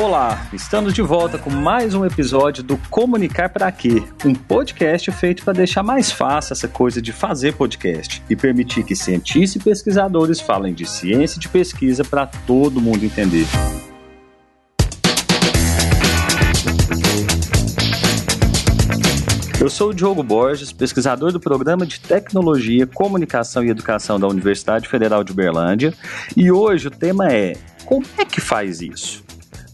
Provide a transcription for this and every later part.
Olá, estamos de volta com mais um episódio do Comunicar para Quê? Um podcast feito para deixar mais fácil essa coisa de fazer podcast e permitir que cientistas e pesquisadores falem de ciência e de pesquisa para todo mundo entender. Eu sou o Diogo Borges, pesquisador do Programa de Tecnologia, Comunicação e Educação da Universidade Federal de Uberlândia, e hoje o tema é: como é que faz isso?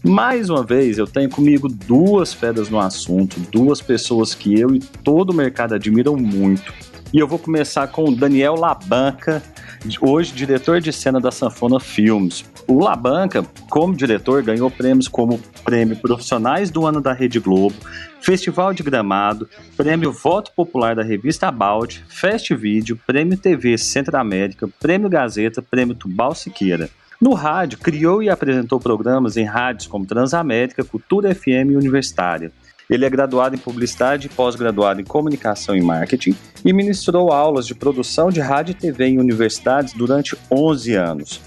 Mais uma vez, eu tenho comigo duas feras no assunto, duas pessoas que eu e todo o mercado admiram muito. E eu vou começar com o Daniel Labanca, hoje diretor de cena da Sanfona Filmes. O Labanca, como diretor, ganhou prêmios como Prêmio Profissionais do Ano da Rede Globo, Festival de Gramado, Prêmio Voto Popular da Revista About, Fest Prêmio TV Centro América, Prêmio Gazeta, Prêmio Tubal Siqueira. No rádio, criou e apresentou programas em rádios como Transamérica, Cultura FM e Universitária. Ele é graduado em Publicidade e pós-graduado em Comunicação e Marketing e ministrou aulas de produção de rádio e TV em universidades durante 11 anos.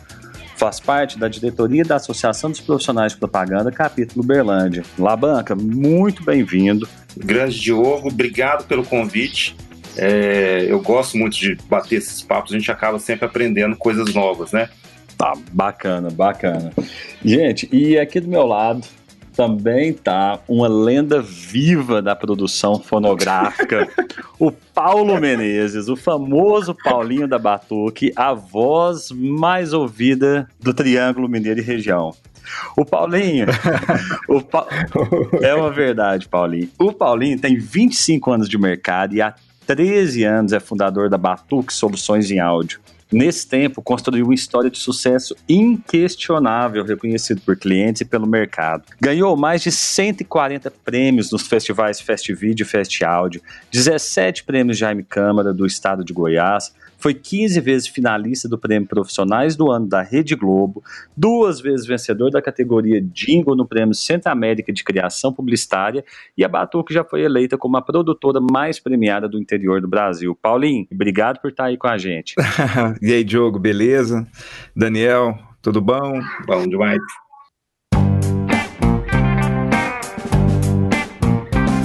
Faz parte da diretoria da Associação dos Profissionais de Propaganda, capítulo Berlândia. Labanca, muito bem-vindo. Grande Diogo, obrigado pelo convite. É, eu gosto muito de bater esses papos, a gente acaba sempre aprendendo coisas novas, né? Tá, bacana, bacana. Gente, e aqui do meu lado também tá uma lenda viva da produção fonográfica, o Paulo Menezes, o famoso Paulinho da Batuque, a voz mais ouvida do Triângulo Mineiro e região. O Paulinho, o pa... é uma verdade, Paulinho. O Paulinho tem 25 anos de mercado e há 13 anos é fundador da Batuque Soluções em Áudio. Nesse tempo, construiu uma história de sucesso inquestionável, reconhecido por clientes e pelo mercado. Ganhou mais de 140 prêmios nos festivais Festivid e Fest Audio, 17 prêmios Jaime Câmara do estado de Goiás, foi 15 vezes finalista do Prêmio Profissionais do Ano da Rede Globo, duas vezes vencedor da categoria Jingle no Prêmio Centro América de Criação Publicitária e a Batuque já foi eleita como a produtora mais premiada do interior do Brasil. Paulinho, obrigado por estar aí com a gente. e aí, Diogo, beleza? Daniel, tudo bom? Bom demais.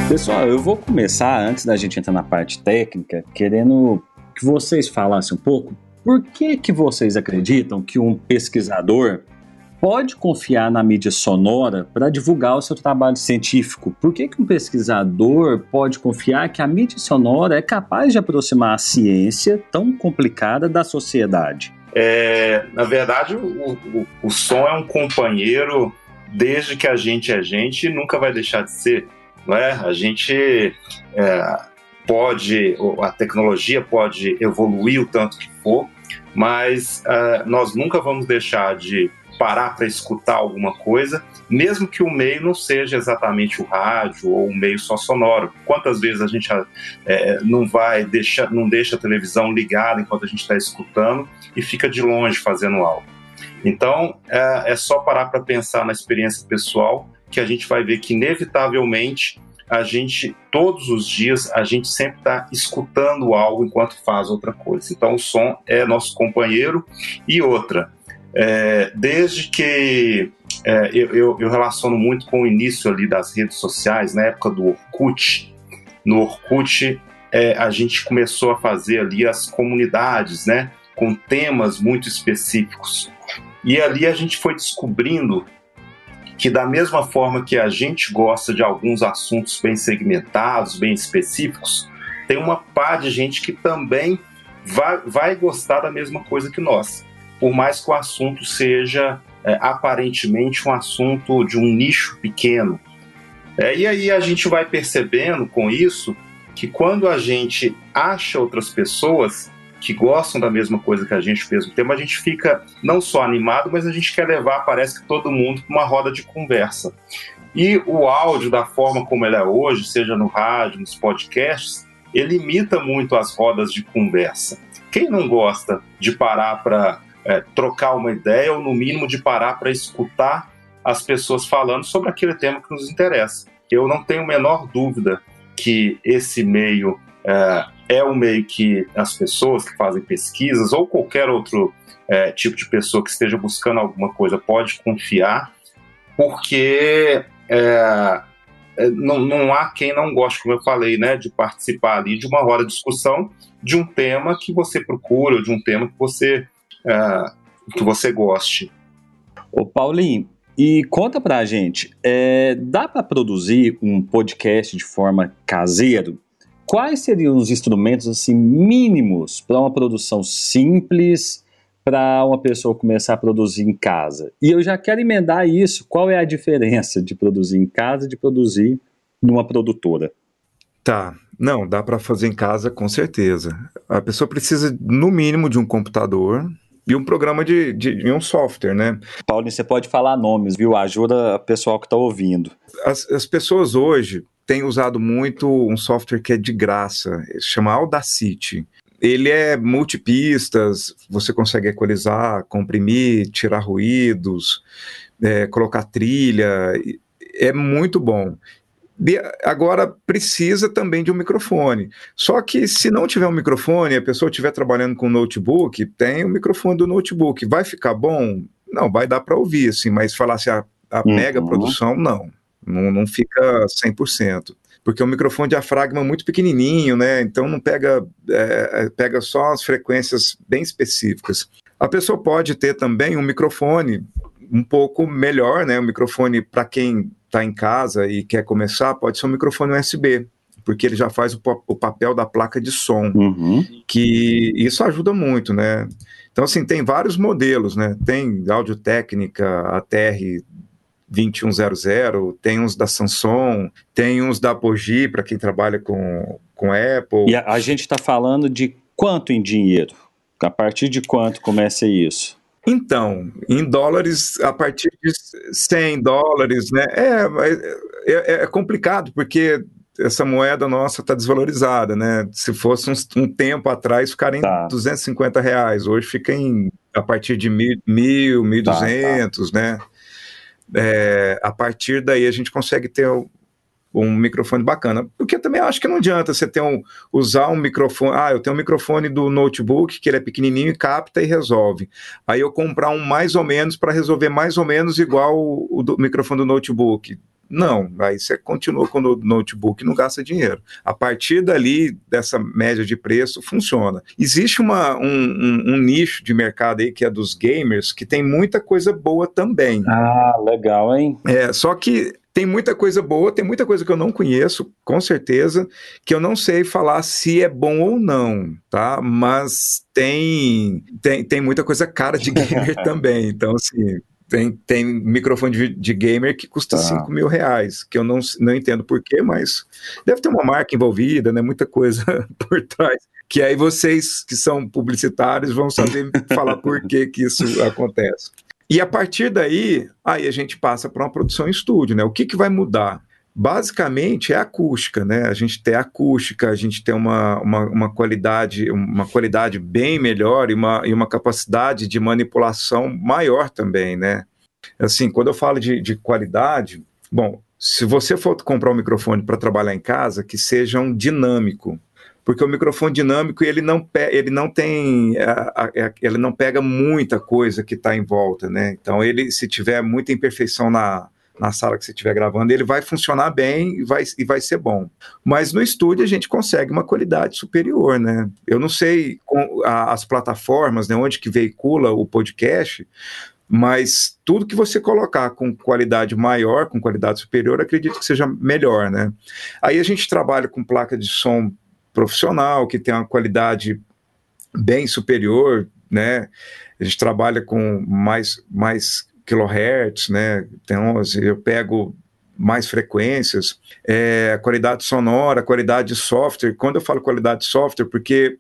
Pessoal, eu vou começar, antes da gente entrar na parte técnica, querendo que vocês falassem um pouco por que, que vocês acreditam que um pesquisador pode confiar na mídia sonora para divulgar o seu trabalho científico? Por que, que um pesquisador pode confiar que a mídia sonora é capaz de aproximar a ciência tão complicada da sociedade? É, na verdade, o, o, o som é um companheiro desde que a gente é gente e nunca vai deixar de ser. Não é? A gente é, pode, a tecnologia pode evoluir o tanto que for, mas uh, nós nunca vamos deixar de parar para escutar alguma coisa, mesmo que o meio não seja exatamente o rádio ou um meio só sonoro. Quantas vezes a gente é, não vai deixar, não deixa a televisão ligada enquanto a gente está escutando e fica de longe fazendo algo. Então é, é só parar para pensar na experiência pessoal que a gente vai ver que inevitavelmente a gente, todos os dias, a gente sempre está escutando algo enquanto faz outra coisa. Então, o som é nosso companheiro. E outra, é, desde que é, eu, eu, relaciono muito com o início ali das redes sociais, na época do Orkut. No Orkut, é, a gente começou a fazer ali as comunidades, né? Com temas muito específicos. E ali a gente foi descobrindo que da mesma forma que a gente gosta de alguns assuntos bem segmentados, bem específicos, tem uma par de gente que também vai, vai gostar da mesma coisa que nós, por mais que o assunto seja é, aparentemente um assunto de um nicho pequeno. É, e aí a gente vai percebendo com isso que quando a gente acha outras pessoas que gostam da mesma coisa que a gente, mesmo tempo, a gente fica não só animado, mas a gente quer levar, parece que todo mundo, para uma roda de conversa. E o áudio, da forma como ele é hoje, seja no rádio, nos podcasts, ele imita muito as rodas de conversa. Quem não gosta de parar para é, trocar uma ideia, ou no mínimo de parar para escutar as pessoas falando sobre aquele tema que nos interessa? Eu não tenho a menor dúvida que esse meio é, é um meio que as pessoas que fazem pesquisas ou qualquer outro é, tipo de pessoa que esteja buscando alguma coisa pode confiar. porque é, é, não, não há quem não goste, como eu falei, né, de participar ali de uma roda de discussão de um tema que você procura, de um tema que você, é, que você goste. Ô Paulinho, e conta pra gente, é, dá para produzir um podcast de forma caseira? Quais seriam os instrumentos assim mínimos para uma produção simples para uma pessoa começar a produzir em casa? E eu já quero emendar isso. Qual é a diferença de produzir em casa e de produzir numa produtora? Tá, não, dá para fazer em casa com certeza. A pessoa precisa, no mínimo, de um computador, e um programa de, de, de, um software, né? Paulo, você pode falar nomes, viu? Ajuda o pessoal que está ouvindo. As, as pessoas hoje têm usado muito um software que é de graça, chama Audacity. Ele é multipistas, você consegue equalizar, comprimir, tirar ruídos, é, colocar trilha, é muito bom agora precisa também de um microfone. Só que se não tiver um microfone, a pessoa estiver trabalhando com notebook, tem o microfone do notebook. Vai ficar bom? Não, vai dar para ouvir, assim, mas falar assim, a, a uhum. mega produção, não. não. Não fica 100%. Porque o microfone diafragma é muito pequenininho, né? Então não pega, é, é, pega só as frequências bem específicas. A pessoa pode ter também um microfone um pouco melhor, né? Um microfone para quem está em casa e quer começar, pode ser um microfone USB, porque ele já faz o, o papel da placa de som, uhum. que isso ajuda muito, né? Então, assim, tem vários modelos, né? Tem Audio Técnica, a TR 2100, tem uns da Samsung, tem uns da Apogee, para quem trabalha com, com Apple. E a, a gente está falando de quanto em dinheiro? A partir de quanto começa isso? Então, em dólares, a partir de 100 dólares, né? É, é, é complicado, porque essa moeda nossa está desvalorizada, né? Se fosse um, um tempo atrás, ficaria em tá. 250 reais. Hoje fica em a partir de mil, mil 1.200, tá, tá. né? É, a partir daí a gente consegue ter um microfone bacana. Porque eu também acho que não adianta você ter um, usar um microfone. Ah, eu tenho um microfone do notebook que ele é pequenininho e capta e resolve. Aí eu comprar um mais ou menos para resolver mais ou menos igual o, o do, microfone do notebook. Não, aí você continua com o notebook e não gasta dinheiro. A partir dali, dessa média de preço, funciona. Existe uma, um, um, um, nicho de mercado aí que é dos gamers, que tem muita coisa boa também. Ah, legal, hein? É, só que tem muita coisa boa, tem muita coisa que eu não conheço, com certeza, que eu não sei falar se é bom ou não, tá? Mas tem, tem, tem muita coisa cara de gamer também. Então, assim, tem, tem microfone de, de gamer que custa tá. 5 mil reais, que eu não, não entendo porquê, mas deve ter uma marca envolvida, né? Muita coisa por trás. Que aí vocês que são publicitários vão saber falar por que, que isso acontece. E a partir daí, aí a gente passa para uma produção em estúdio, né? O que, que vai mudar? Basicamente é acústica, né? A gente tem acústica, a gente tem uma, uma, uma, qualidade, uma qualidade bem melhor e uma, e uma capacidade de manipulação maior também, né? Assim, quando eu falo de, de qualidade, bom, se você for comprar um microfone para trabalhar em casa, que seja um dinâmico, porque o microfone dinâmico ele não, ele não tem, ele não pega muita coisa que está em volta, né? Então ele, se tiver muita imperfeição na, na sala que você estiver gravando, ele vai funcionar bem e vai, e vai ser bom. Mas no estúdio a gente consegue uma qualidade superior, né? Eu não sei a, as plataformas, né, onde que veicula o podcast, mas tudo que você colocar com qualidade maior, com qualidade superior, acredito que seja melhor, né? Aí a gente trabalha com placa de som profissional, que tem uma qualidade bem superior, né? A gente trabalha com mais, mais kilohertz, né? Então, eu pego mais frequências, é, qualidade sonora, qualidade de software. Quando eu falo qualidade de software, porque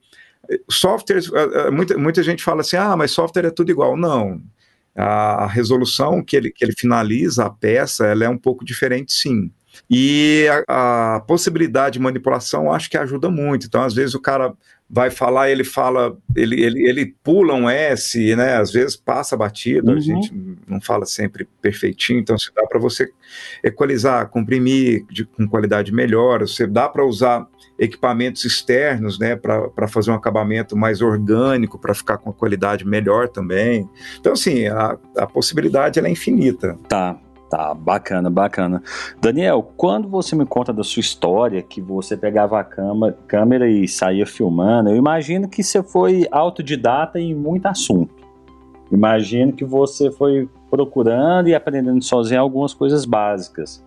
softwares, muita, muita gente fala assim, ah, mas software é tudo igual. Não, a, resolução que ele, que ele finaliza a peça, ela é um pouco diferente, sim. E a, a, possibilidade de manipulação acho que ajuda muito. Então, às vezes, o cara vai falar, ele fala, ele, ele, ele pula um S, né? Às vezes passa batido, uhum. a gente não fala sempre perfeitinho, então se dá para você equalizar, comprimir de, com qualidade melhor, você dá para usar equipamentos externos, né, para fazer um acabamento mais orgânico, para ficar com a qualidade melhor também. Então, assim, a, a possibilidade é infinita. Tá. Tá, bacana, bacana. Daniel, quando você me conta da sua história, que você pegava a cama, câmera e saía filmando, eu imagino que você foi autodidata em muito assunto. Imagino que você foi procurando e aprendendo sozinho algumas coisas básicas.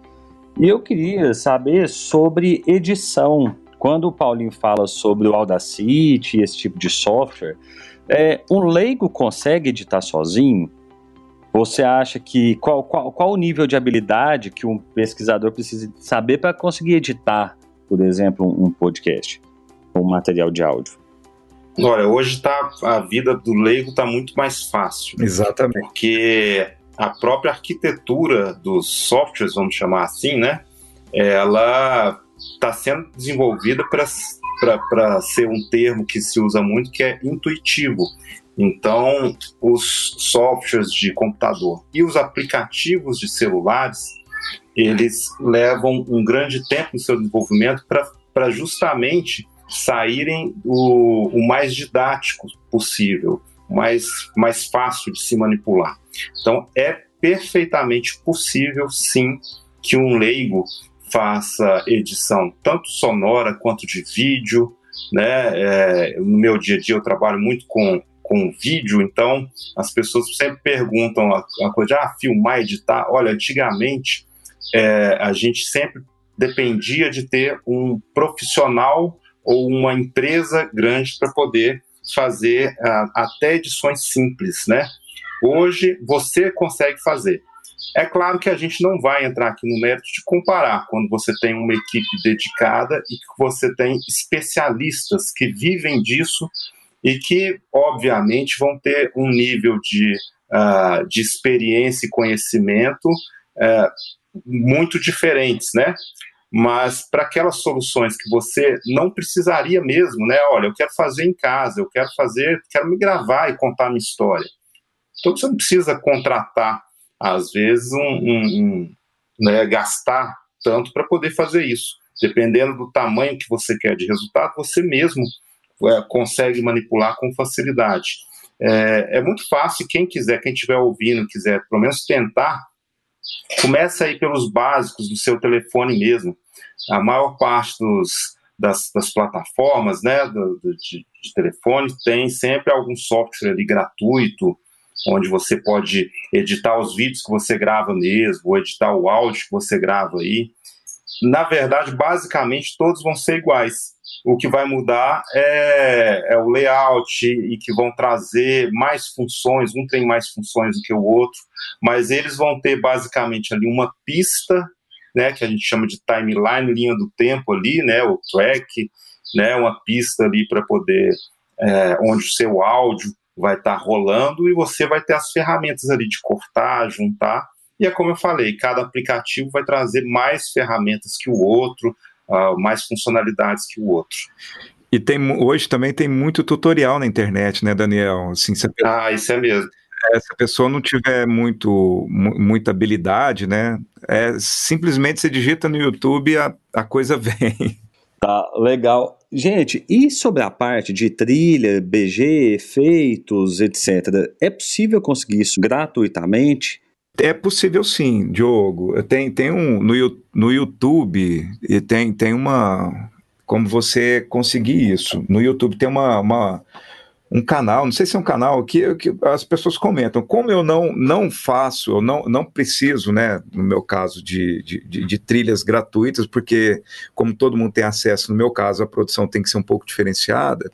E eu queria saber sobre edição. Quando o Paulinho fala sobre o Audacity, esse tipo de software, é, um leigo consegue editar sozinho? Você acha que qual, qual, qual o nível de habilidade que um pesquisador precisa saber para conseguir editar, por exemplo, um podcast, um material de áudio? Olha, hoje tá, a vida do leigo está muito mais fácil. Exatamente. Porque a própria arquitetura dos softwares, vamos chamar assim, né? Ela está sendo desenvolvida para ser um termo que se usa muito, que é intuitivo. Então, os softwares de computador e os aplicativos de celulares, eles levam um grande tempo no seu desenvolvimento para justamente saírem o, o mais didático possível, mais, mais fácil de se manipular. Então, é perfeitamente possível, sim, que um leigo faça edição tanto sonora quanto de vídeo. Né? É, no meu dia a dia eu trabalho muito com com vídeo, então as pessoas sempre perguntam a, coisa de ah, filmar, editar. Olha, antigamente é, a gente sempre dependia de ter um profissional ou uma empresa grande para poder fazer até edições simples, né? Hoje você consegue fazer. É claro que a gente não vai entrar aqui no mérito de comparar quando você tem uma equipe dedicada e que você tem especialistas que vivem disso e que, obviamente, vão ter um nível de, uh, de experiência e conhecimento uh, muito diferentes, né? Mas para aquelas soluções que você não precisaria mesmo, né? Olha, eu quero fazer em casa, eu quero fazer, quero me gravar e contar minha história. Então você não precisa contratar, às vezes, um, um, um né, gastar tanto para poder fazer isso. Dependendo do tamanho que você quer de resultado, você mesmo é, consegue manipular com facilidade. É, é, muito fácil, quem quiser, quem estiver ouvindo, quiser pelo menos tentar, começa aí pelos básicos do seu telefone mesmo. A maior parte dos, das, das plataformas né, do, do, de, de telefone tem sempre algum software ali gratuito, onde você pode editar os vídeos que você grava mesmo, ou editar o áudio que você grava aí. Na verdade, basicamente, todos vão ser iguais. O que vai mudar é, é, o layout e que vão trazer mais funções, um tem mais funções do que o outro, mas eles vão ter basicamente ali uma pista, né, que a gente chama de timeline, linha do tempo ali, né, o track, né, uma pista ali para poder, é, onde o seu áudio vai estar tá rolando e você vai ter as ferramentas ali de cortar, juntar, e é como eu falei, cada aplicativo vai trazer mais ferramentas que o outro, uh, mais funcionalidades que o outro. E tem, hoje também tem muito tutorial na internet, né, Daniel? Assim, ah, isso é mesmo. É, se a pessoa não tiver muito, muita habilidade, né, é, simplesmente você digita no YouTube e a, a coisa vem. Tá, legal. Gente, e sobre a parte de trilha, BG, efeitos, etc., é possível conseguir isso gratuitamente? É possível sim, Diogo. Tem, tem um no, no YouTube e tem, tem uma como você conseguir isso. No YouTube tem uma, uma um canal, não sei se é um canal que, que as pessoas comentam. Como eu não, não faço, eu não, não preciso, né, no meu caso, de, de, de, de, trilhas gratuitas, porque, como todo mundo tem acesso, no meu caso, a produção tem que ser um pouco diferenciada,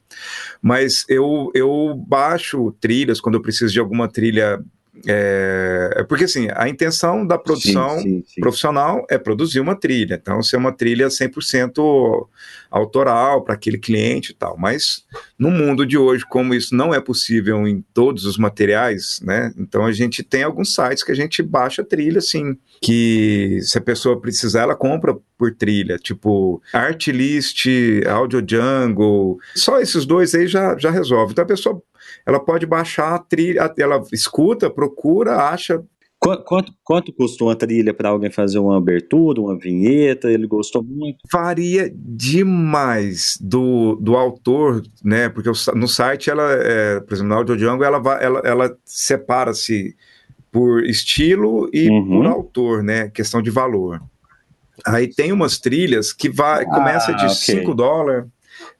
mas eu, eu baixo trilhas quando eu preciso de alguma trilha é, é, porque assim, a intenção da produção sim, sim, sim. profissional é produzir uma trilha, então ser uma trilha 100% autoral para aquele cliente e tal. Mas no mundo de hoje, como isso não é possível em todos os materiais, né? Então a gente tem alguns sites que a gente baixa trilha assim, que se a pessoa precisar, ela compra por trilha, tipo Artlist, Audio Jungle, só esses dois aí já, já resolve. Então a pessoa ela pode baixar a trilha, ela escuta, procura, acha. Quanto, quanto, custou uma trilha para alguém fazer uma abertura, uma vinheta? Ele gostou muito? Varia demais do, do autor, né? Porque no site, ela, é, por exemplo, na Audio Django, ela, ela, ela separa-se por estilo e uhum. por autor, né? Questão de valor. Aí tem umas trilhas que vai, começa ah, de okay. 5 dólares,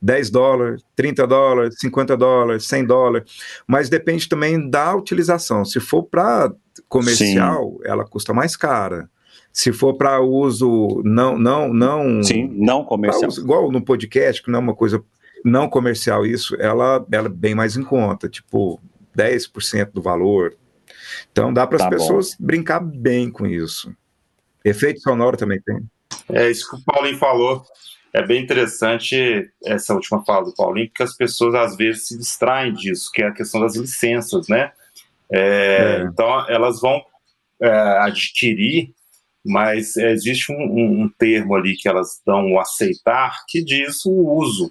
10 dólares, 30 dólares, 50 dólares, 100 dólares, mas depende também da utilização. Se for para comercial, Sim. ela custa mais cara. Se for para uso não não não Sim, não comercial. Uso, igual no podcast, que não é uma coisa não comercial isso, ela ela é bem mais em conta, tipo 10% do valor. Então dá para as tá pessoas bom. brincar bem com isso. Efeito sonoro também tem. É isso que o Paulinho falou. É bem interessante essa última fala do Paulinho, porque as pessoas às vezes se distraem disso, que é a questão das licenças, né? É, é. Então elas vão é, adquirir, mas existe um, um, um, termo ali que elas dão o aceitar que diz o uso.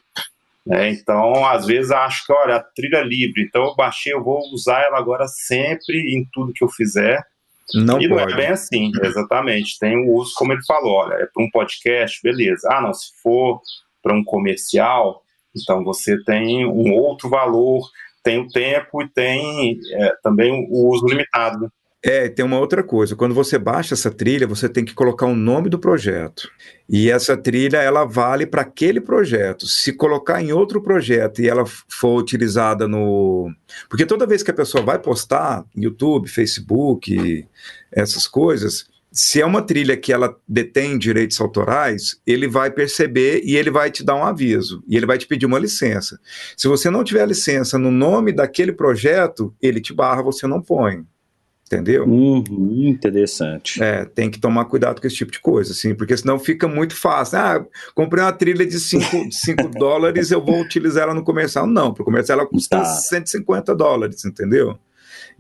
Né? Então, às vezes, acho que, olha, a trilha é livre, então eu baixei, eu vou usar ela agora sempre em tudo que eu fizer. Não e pode. não é bem assim, exatamente. Tem o uso, como ele falou, olha, é para um podcast, beleza. Ah, não, se for para um comercial, então você tem um outro valor, tem o tempo e tem é, também o uso limitado. É, tem uma outra coisa. Quando você baixa essa trilha, você tem que colocar o nome do projeto. E essa trilha, ela vale para aquele projeto. Se colocar em outro projeto e ela for utilizada no. Porque toda vez que a pessoa vai postar, YouTube, Facebook, essas coisas, se é uma trilha que ela detém direitos autorais, ele vai perceber e ele vai te dar um aviso. E ele vai te pedir uma licença. Se você não tiver licença no nome daquele projeto, ele te barra, você não põe entendeu? Uhum, interessante. É, tem que tomar cuidado com esse tipo de coisa, assim, porque senão fica muito fácil. Ah, comprei uma trilha de 5 dólares, eu vou utilizar ela no comercial. Não, para o comercial ela custa tá. 150 dólares, entendeu?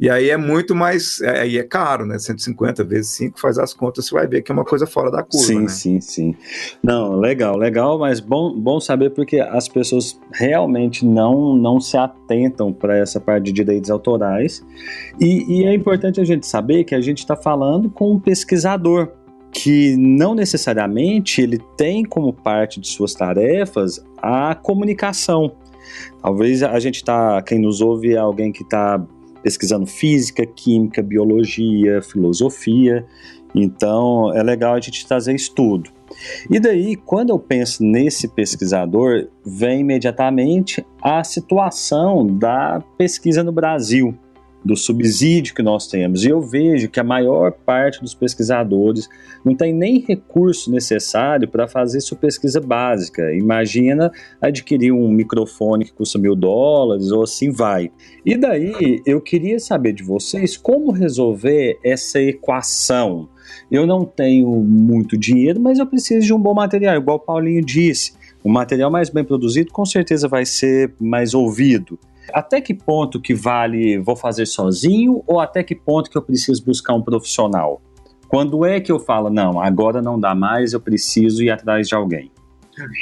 E aí é muito mais. É, aí é caro, né? 150 vezes 5 faz as contas, você vai ver que é uma coisa fora da curva. Sim, né? sim, sim. Não, legal, legal, mas bom, bom saber porque as pessoas realmente não, não se atentam para essa parte de direitos autorais. E, e é importante a gente saber que a gente está falando com um pesquisador que não necessariamente ele tem como parte de suas tarefas a comunicação. Talvez a gente está, quem nos ouve é alguém que está pesquisando física, química, biologia, filosofia. Então é legal a gente trazer estudo. E daí, quando eu penso nesse pesquisador, vem imediatamente a situação da pesquisa no Brasil do subsídio que nós temos. E eu vejo que a maior parte dos pesquisadores não tem nem recurso necessário para fazer sua pesquisa básica. Imagina adquirir um microfone que custa mil dólares ou assim vai. E daí eu queria saber de vocês como resolver essa equação. Eu não tenho muito dinheiro, mas eu preciso de um bom material, igual o Paulinho disse. O material mais bem produzido com certeza vai ser mais ouvido até que ponto que vale vou fazer sozinho ou até que ponto que eu preciso buscar um profissional? Quando é que eu falo, não, agora não dá mais, eu preciso ir atrás de alguém?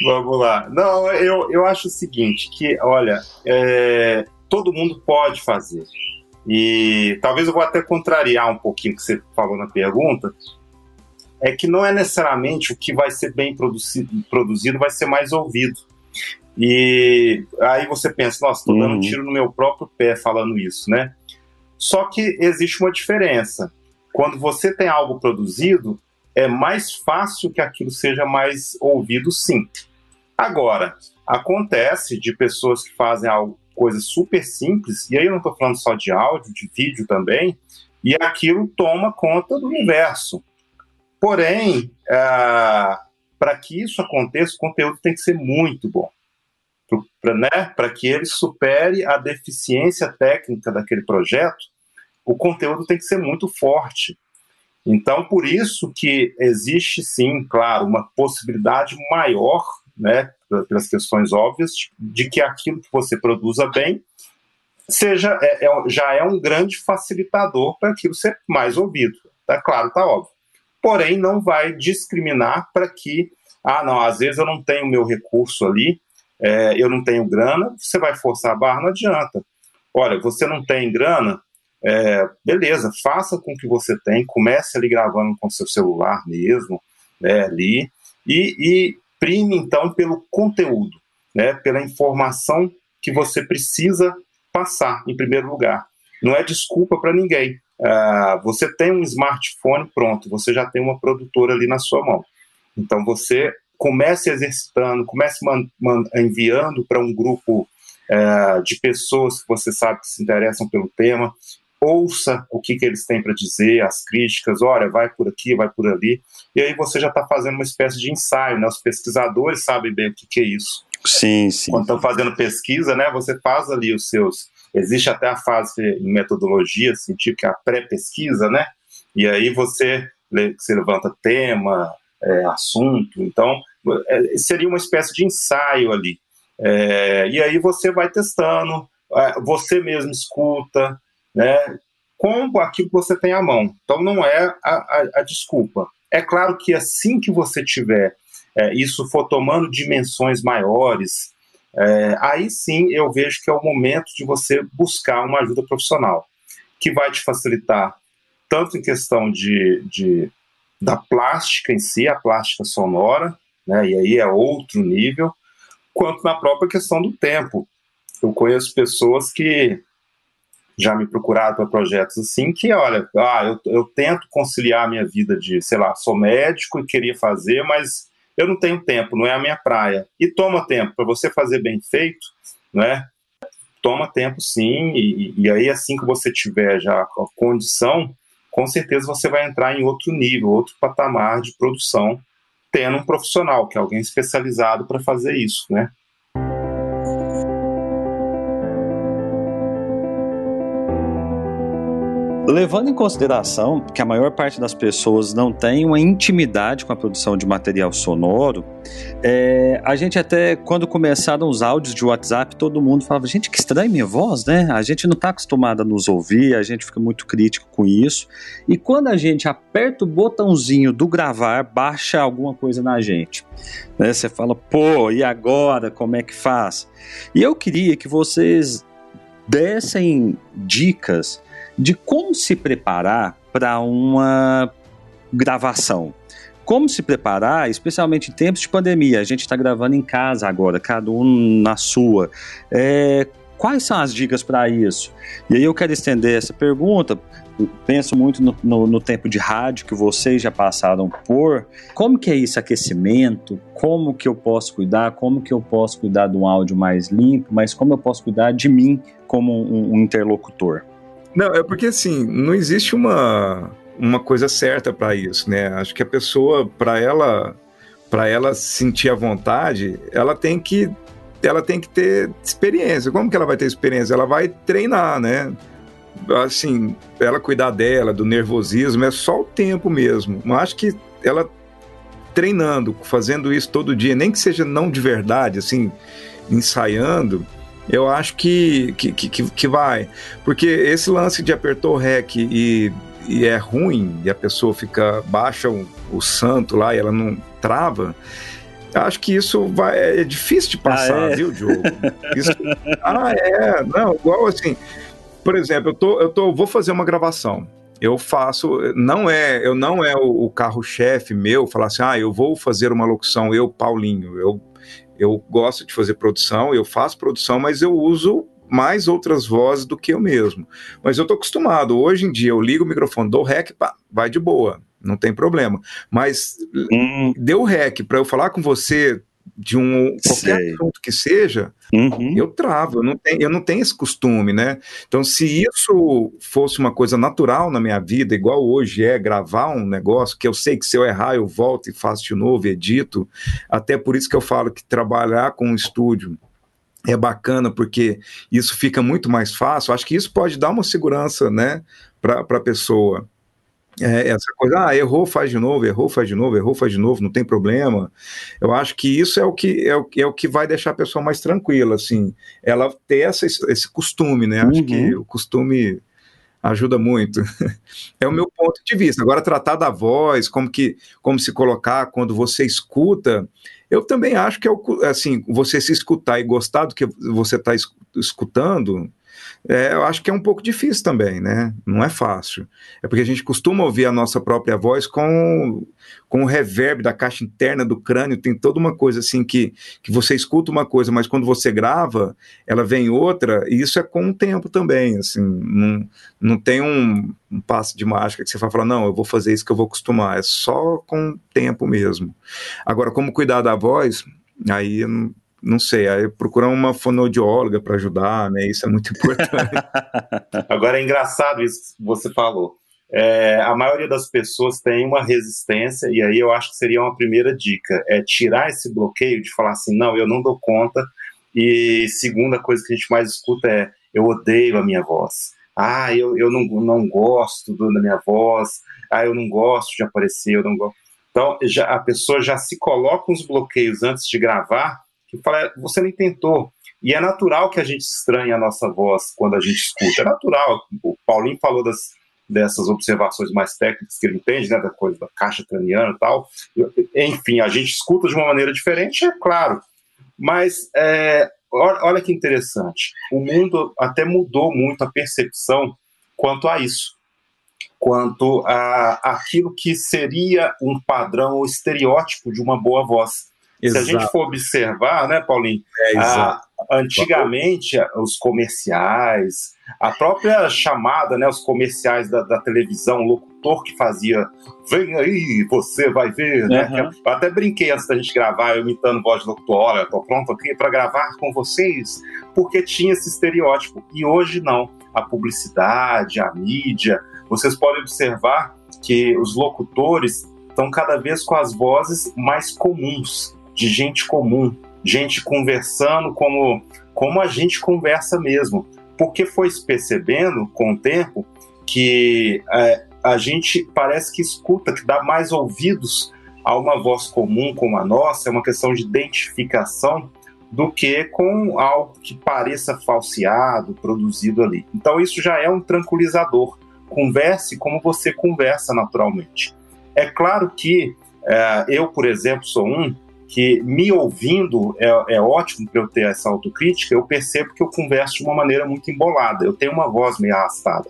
Vamos lá. Não, eu, eu acho o seguinte, que, olha, é, todo mundo pode fazer. E talvez eu vou até contrariar um pouquinho o que você falou na pergunta, é que não é necessariamente o que vai ser bem produzido, produzido vai ser mais ouvido. E aí você pensa, nossa, estou dando um uhum. tiro no meu próprio pé falando isso, né? Só que existe uma diferença. Quando você tem algo produzido, é mais fácil que aquilo seja mais ouvido, sim. Agora, acontece de pessoas que fazem algo, coisas super simples, e aí eu não estou falando só de áudio, de vídeo também, e aquilo toma conta do universo. Porém, ah, para que isso aconteça, o conteúdo tem que ser muito bom para né, que ele supere a deficiência técnica daquele projeto, o conteúdo tem que ser muito forte. Então, por isso que existe sim, claro, uma possibilidade maior, né, pelas questões óbvias, de que aquilo que você produza bem seja é, é, já é um grande facilitador para aquilo ser mais ouvido. Tá claro, tá óbvio. Porém, não vai discriminar para que, ah, não, às vezes eu não tenho meu recurso ali, é, eu não tenho grana, você vai forçar a barra, não adianta. Olha, você não tem grana, é, beleza, faça com o que você tem, comece ali gravando com seu celular mesmo, né, ali, e, e prime então pelo conteúdo, né, pela informação que você precisa passar em primeiro lugar. Não é desculpa para ninguém. uh, você tem um smartphone pronto, você já tem uma produtora ali na sua mão. Então você comece exercitando, comece enviando para um grupo uh, de pessoas que você sabe que se interessam pelo tema, ouça o que, que eles têm para dizer, as críticas, olha, vai por aqui, vai por ali, e aí você já está fazendo uma espécie de ensaio, né? Os pesquisadores sabem bem o que, que é isso. Sim, sim. Quando estão fazendo pesquisa, né, você faz ali os seus. Existe até a fase em metodologia científica, a pré-pesquisa, né? E aí você, você levanta tema, é, assunto. Então, é, seria uma espécie de ensaio ali. É, e aí você vai testando, é, você mesmo escuta, né? Com aquilo que você tem à mão. Então, não é a, a, a desculpa. É claro que assim que você tiver é, isso for tomando dimensões maiores, é, aí sim eu vejo que é o momento de você buscar uma ajuda profissional, que vai te facilitar tanto em questão de, de da plástica em si, a plástica sonora, né, e aí é outro nível, quanto na própria questão do tempo. Eu conheço pessoas que já me procuraram para projetos assim, que olha, ah, eu, eu tento conciliar a minha vida de, sei lá, sou médico e queria fazer, mas eu não tenho tempo, não é a minha praia. E toma tempo, para você fazer bem feito, né? Toma tempo sim, e, e aí assim que você tiver já a condição, com certeza você vai entrar em outro nível, outro patamar de produção, tendo um profissional, que é alguém especializado para fazer isso, né? Levando em consideração que a maior parte das pessoas não tem uma intimidade com a produção de material sonoro, é, a gente até, quando começaram os áudios de WhatsApp, todo mundo falava, gente, que estranha minha voz, né? A gente não está acostumado a nos ouvir, a gente fica muito crítico com isso. E quando a gente aperta o botãozinho do gravar, baixa alguma coisa na gente. Né? Você fala, pô, e agora? Como é que faz? E eu queria que vocês dessem dicas de como se preparar para uma gravação. Como se preparar, especialmente em tempos de pandemia. A gente está gravando em casa agora, cada um na sua. É, quais são as dicas para isso? E aí eu quero estender essa pergunta. penso muito no, no, no, tempo de rádio que vocês já passaram por. Como que é esse aquecimento? Como que eu posso cuidar? Como que eu posso cuidar de um áudio mais limpo? Mas como eu posso cuidar de mim como um, um interlocutor? Não, é porque assim, não existe uma, uma coisa certa para isso, né? Acho que a pessoa, para ela, para ela sentir a vontade, ela tem que ela tem que ter experiência. Como que ela vai ter experiência? Ela vai treinar, né? Assim, ela cuidar dela, do nervosismo, é só o tempo mesmo. Mas acho que ela treinando, fazendo isso todo dia, nem que seja não de verdade, assim, ensaiando, eu acho que, que, que, que vai. Porque esse lance de apertou o REC e, e é ruim, e a pessoa fica, baixa o, o santo lá e ela não trava, acho que isso vai, é difícil de passar, ah, é? viu, Diogo? Isso, ah, é, não, igual assim, por exemplo, eu, tô, eu tô, vou fazer uma gravação, eu faço, não é, eu não é o, o carro-chefe meu falar assim, ah, eu vou fazer uma locução, eu, Paulinho, eu eu gosto de fazer produção, eu faço produção, mas eu uso mais outras vozes do que eu mesmo. Mas eu estou acostumado. Hoje em dia eu ligo o microfone, dou rec, pá, vai de boa, não tem problema. Mas hum. deu rec para eu falar com você de um qualquer Sei. assunto que seja, uhum. eu travo, eu não, tenho, eu não tenho esse costume, né? Então, se isso fosse uma coisa natural na minha vida, igual hoje é gravar um negócio, que eu sei que se eu errar, eu volto e faço de novo, edito, até por isso que eu falo que trabalhar com um estúdio é bacana, porque isso fica muito mais fácil, acho que isso pode dar uma segurança, né, para a pessoa. É, essa coisa, ah, errou, faz de novo, errou, faz de novo, errou, faz de novo, não tem problema. Eu acho que isso é o que é o, é o que vai deixar a pessoa mais tranquila, assim, ela ter essa, esse costume, né? Acho uhum. que o costume ajuda muito. é o meu ponto de vista. Agora, tratar da voz, como que como se colocar quando você escuta, eu também acho que é o, assim, você se escutar e gostar do que você está escutando, é, eu acho que é um pouco difícil também, né? Não é fácil. É porque a gente costuma ouvir a nossa própria voz com, com o reverb da caixa interna do crânio, tem toda uma coisa assim que, que você escuta uma coisa, mas quando você grava, ela vem outra, e isso é com o tempo também, assim, não, não tem um, um passo de mágica que você vai falar, não, eu vou fazer isso que eu vou acostumar, é só com o tempo mesmo. Agora, como cuidar da voz, aí não sei, aí procurar uma fonoaudióloga para ajudar, né? Isso é muito importante. Agora é engraçado isso que você falou. É, a maioria das pessoas tem uma resistência, e aí eu acho que seria uma primeira dica: é tirar esse bloqueio de falar assim, não, eu não dou conta. E segunda coisa que a gente mais escuta é: eu odeio a minha voz. Ah, eu, eu não, não gosto da minha voz. Ah, eu não gosto de aparecer, eu não gosto. Então, já, a pessoa já se coloca uns bloqueios antes de gravar que fala, você nem tentou. E é natural que a gente estranhe a nossa voz quando a gente escuta. É natural. O Paulinho falou das, dessas observações mais técnicas que ele entende, né, da coisa da caixa craniana e tal. Enfim, a gente escuta de uma maneira diferente, é claro. Mas é, olha que interessante. O mundo até mudou muito a percepção quanto a isso. Quanto a aquilo que seria um padrão ou estereótipo de uma boa voz. Exato. Se a gente for observar, né, Paulinho? É, a, antigamente, os comerciais, a própria chamada, né, os comerciais da, da, televisão, o locutor que fazia, vem aí, você vai ver, uhum. né? Eu até brinquei antes da gente gravar, eu imitando voz de locutor, olha, tô pronto aqui para gravar com vocês, porque tinha esse estereótipo. E hoje não. A publicidade, a mídia, vocês podem observar que os locutores estão cada vez com as vozes mais comuns de gente comum, gente conversando como, como a gente conversa mesmo. Porque foi se percebendo com o tempo que é, a gente parece que escuta, que dá mais ouvidos a uma voz comum como a nossa, é uma questão de identificação do que com algo que pareça falseado, produzido ali. Então isso já é um tranquilizador. Converse como você conversa naturalmente. É claro que é, eu, por exemplo, sou um que me ouvindo é, é ótimo para eu ter essa autocrítica, eu percebo que eu converso de uma maneira muito embolada, eu tenho uma voz meio arrastada.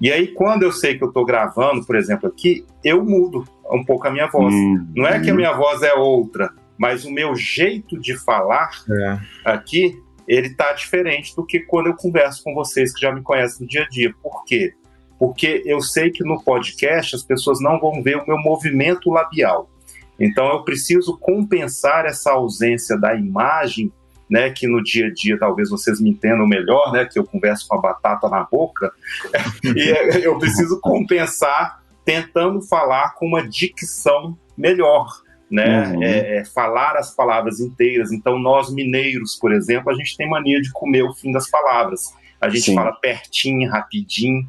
E aí, quando eu sei que eu estou gravando, por exemplo, aqui, eu mudo um pouco a minha voz. Hum, Não é que a minha voz é outra, mas o meu jeito de falar é. aqui, ele tá diferente do que quando eu converso com vocês que já me conhecem no dia a dia. Por quê? Porque eu sei que no podcast as pessoas não vão ver o meu movimento labial. Então eu preciso compensar essa ausência da imagem, né, que no dia a dia talvez vocês me entendam melhor, né, que eu converso com a batata na boca, e eu preciso compensar tentando falar com uma dicção melhor, né, uhum. é, é, falar as palavras inteiras. Então nós mineiros, por exemplo, a gente tem mania de comer o fim das palavras. A gente Sim. fala pertinho, rapidinho.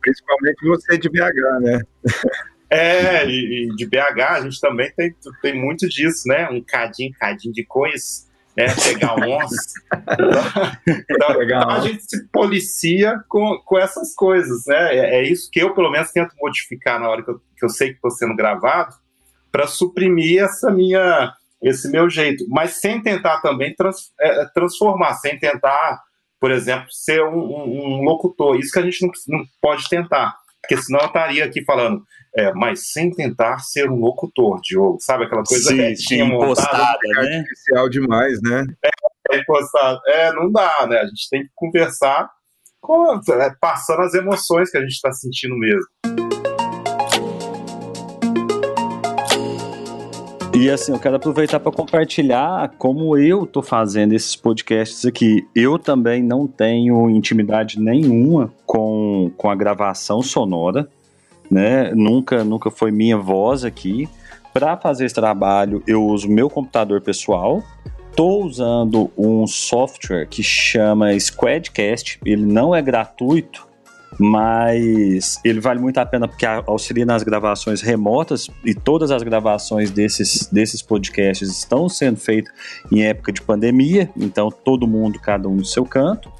Principalmente você de BH, né? É, e, e, de BH a gente também tem, tem muito disso, né? Um cadinho, cadinho de coisas, né? Pegar onça. então, então, a gente se policia com, com essas coisas, né? É, é, isso que eu, pelo menos, tento modificar na hora que eu, que eu sei que estou sendo gravado, para suprimir essa minha, esse meu jeito, mas sem tentar também trans, é, transformar, sem tentar, por exemplo, ser um, um, um locutor. Isso que a gente não, não pode tentar porque senão eu estaria aqui falando, é, mas sem tentar ser um locutor, Diogo, sabe aquela coisa sim, sim, impostada, né? Artificial demais, né? É, é, impostado. É, não dá, né? A gente tem que conversar com, é, passando as emoções que a gente está sentindo mesmo. E assim, eu quero aproveitar para compartilhar como eu tô fazendo esses podcasts aqui. Eu também não tenho intimidade nenhuma com, com a gravação sonora, né? Nunca, nunca foi minha voz aqui. Para fazer esse trabalho, eu uso meu computador pessoal. Estou usando um software que chama Squadcast. Ele não é gratuito, mas ele vale muito a pena porque auxilia nas gravações remotas e todas as gravações desses, desses podcasts estão sendo feitas em época de pandemia, então todo mundo, cada um no seu canto.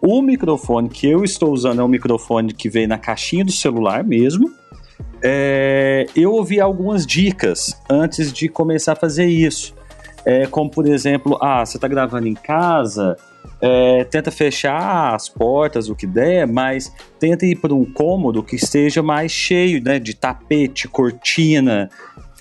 O microfone que eu estou usando é um microfone que veio na caixinha do celular mesmo. É, eu ouvi algumas dicas antes de começar a fazer isso. É, como, por exemplo, ah, você está gravando em casa, é, tenta fechar as portas, o que der, mas tenta ir para um cômodo que esteja mais cheio né, de tapete, cortina,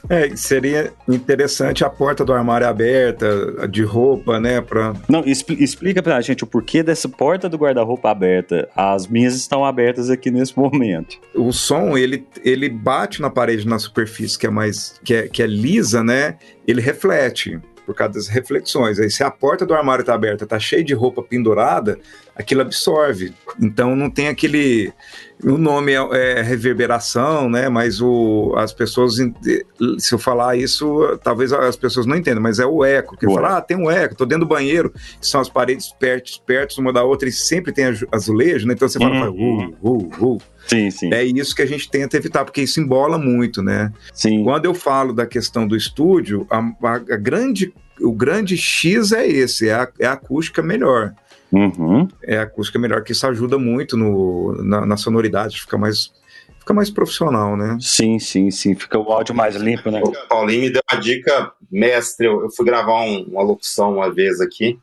é, seria interessante a porta do armário aberta, de roupa, né? Pra... Não, expl explica pra gente o porquê dessa porta do guarda-roupa aberta. As minhas estão abertas aqui nesse momento. O som, ele, ele bate na parede, na superfície que é mais, que é, que é lisa, né? Ele reflete por causa das reflexões. Aí se a porta do armário está aberta, está cheia de roupa pendurada, aquilo absorve. Então não tem aquele o nome é, é, reverberação, né? Mas o, as pessoas, se eu falar isso, talvez as pessoas não entendam, mas é o eco. Que fala, ah, tem um eco, tô dentro do banheiro, são as paredes perto, perto uma da outra e sempre tem azulejo, né? Então você fala, uhum. uh, uh, uh. Sim, sim. É isso que a gente tenta evitar, porque isso embola muito, né? Sim. Quando eu falo da questão do estúdio, a, a, a grande, o grande X é esse, é a, é a acústica melhor. Uhum. É a acústica melhor, que isso ajuda muito no, na, na sonoridade, fica mais fica mais profissional, né? Sim, sim, sim. Fica o áudio mais limpo, né? O Paulinho me deu uma dica, mestre. Eu, eu fui gravar um, uma locução uma vez aqui,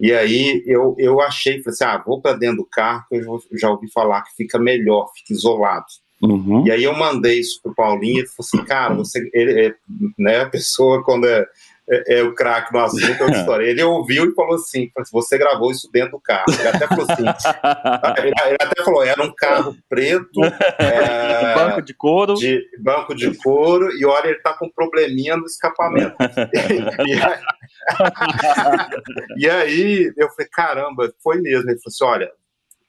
e aí eu, eu achei, falei assim: ah, vou para dentro do carro, que eu já ouvi falar que fica melhor, fica isolado. Uhum. E aí eu mandei isso pro Paulinho, e ele falou assim: cara, você, ele, é, né, a pessoa quando é é, é o craque no assunto, é história. Ele ouviu e falou assim: você gravou isso dentro do carro. Ele até falou assim: ele, ele até falou, era um carro preto, é, banco de couro. De, banco de couro, e olha, ele tá com um probleminha no escapamento. e, e, aí, e, aí, eu falei: caramba, foi mesmo. Ele falou assim: olha,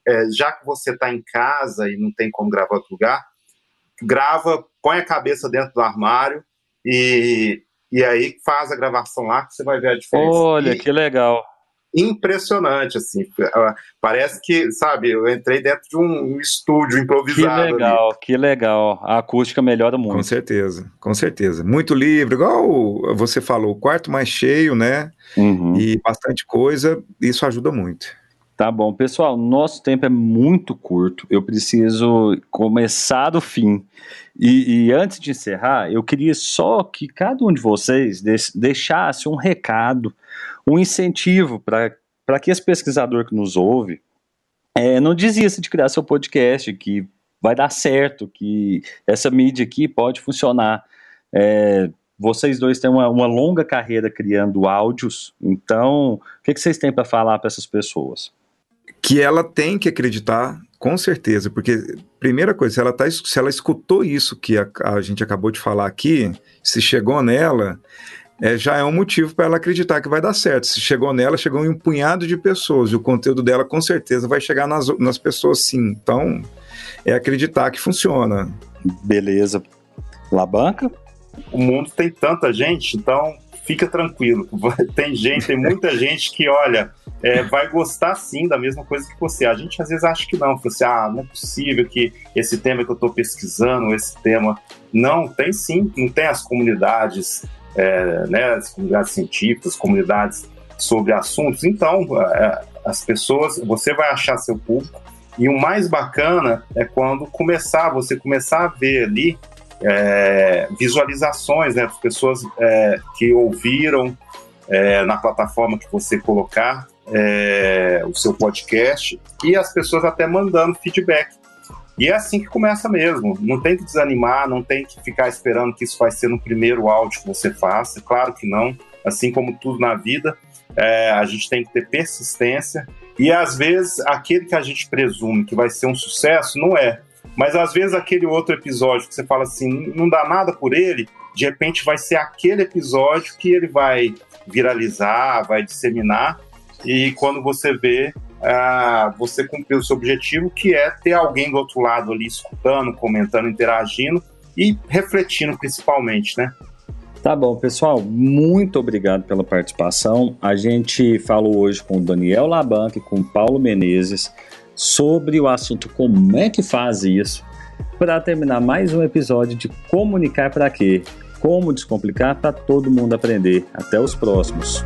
é, já que você tá em casa e não tem como gravar outro lugar, grava, põe a cabeça dentro do armário e e aí faz a gravação lá que você vai ver a diferença. Olha, e, que legal. Impressionante, assim. Parece que, sabe, eu entrei dentro de um estúdio improvisado. Que legal, ali. que legal. A acústica melhora muito. Com certeza, com certeza. Muito livre, igual você falou, o quarto mais cheio, né? Uhum. E bastante coisa, isso ajuda muito. Tá bom, pessoal, nosso tempo é muito curto. Eu preciso começar do fim. E, e, antes de encerrar, eu queria só que cada um de vocês deixasse um recado, um incentivo para que esse pesquisador que nos ouve é, não desista de criar seu podcast, que vai dar certo, que essa mídia aqui pode funcionar. É, vocês dois têm uma, uma, longa carreira criando áudios, então o que, que vocês têm para falar para essas pessoas? Que ela tem que acreditar, com certeza, porque primeira coisa, se ela, tá, se ela escutou isso que a, a gente acabou de falar aqui, se chegou nela, é, já é um motivo para ela acreditar que vai dar certo. Se chegou nela, chegou em um punhado de pessoas, e o conteúdo dela com certeza vai chegar nas, nas pessoas sim. Então, é acreditar que funciona. Beleza. Labanca? O mundo tem tanta gente, então fica tranquilo. Tem gente, tem muita gente que, olha, é, vai gostar sim da mesma coisa que você. A gente às vezes acha que não, você, assim, ah, não é possível que esse tema que eu estou pesquisando, esse tema. Não, tem sim, não tem as comunidades, é, né, as comunidades científicas, comunidades sobre assuntos. Então, é, as pessoas, você vai achar seu público. E o mais bacana é quando começar, você começar a ver ali é, visualizações, né, pessoas é, que ouviram é, na plataforma que você colocar é, o seu podcast e as pessoas até mandando feedback. E é assim que começa mesmo. Não tem que desanimar, não tem que ficar esperando que isso vai ser no primeiro áudio que você faça. Claro que não. Assim como tudo na vida, é, a gente tem que ter persistência. E às vezes aquele que a gente presume que vai ser um sucesso não é. Mas às vezes aquele outro episódio que você fala assim, não dá nada por ele, de repente vai ser aquele episódio que ele vai viralizar, vai disseminar e quando você vê, ah, você cumpriu o seu objetivo, que é ter alguém do outro lado ali escutando, comentando, interagindo e refletindo principalmente, né? Tá bom, pessoal, muito obrigado pela participação. A gente falou hoje com o Daniel Labanque e com o Paulo Menezes sobre o assunto como é que faz isso. Para terminar mais um episódio de Comunicar para quê? Como descomplicar para todo mundo aprender. Até os próximos.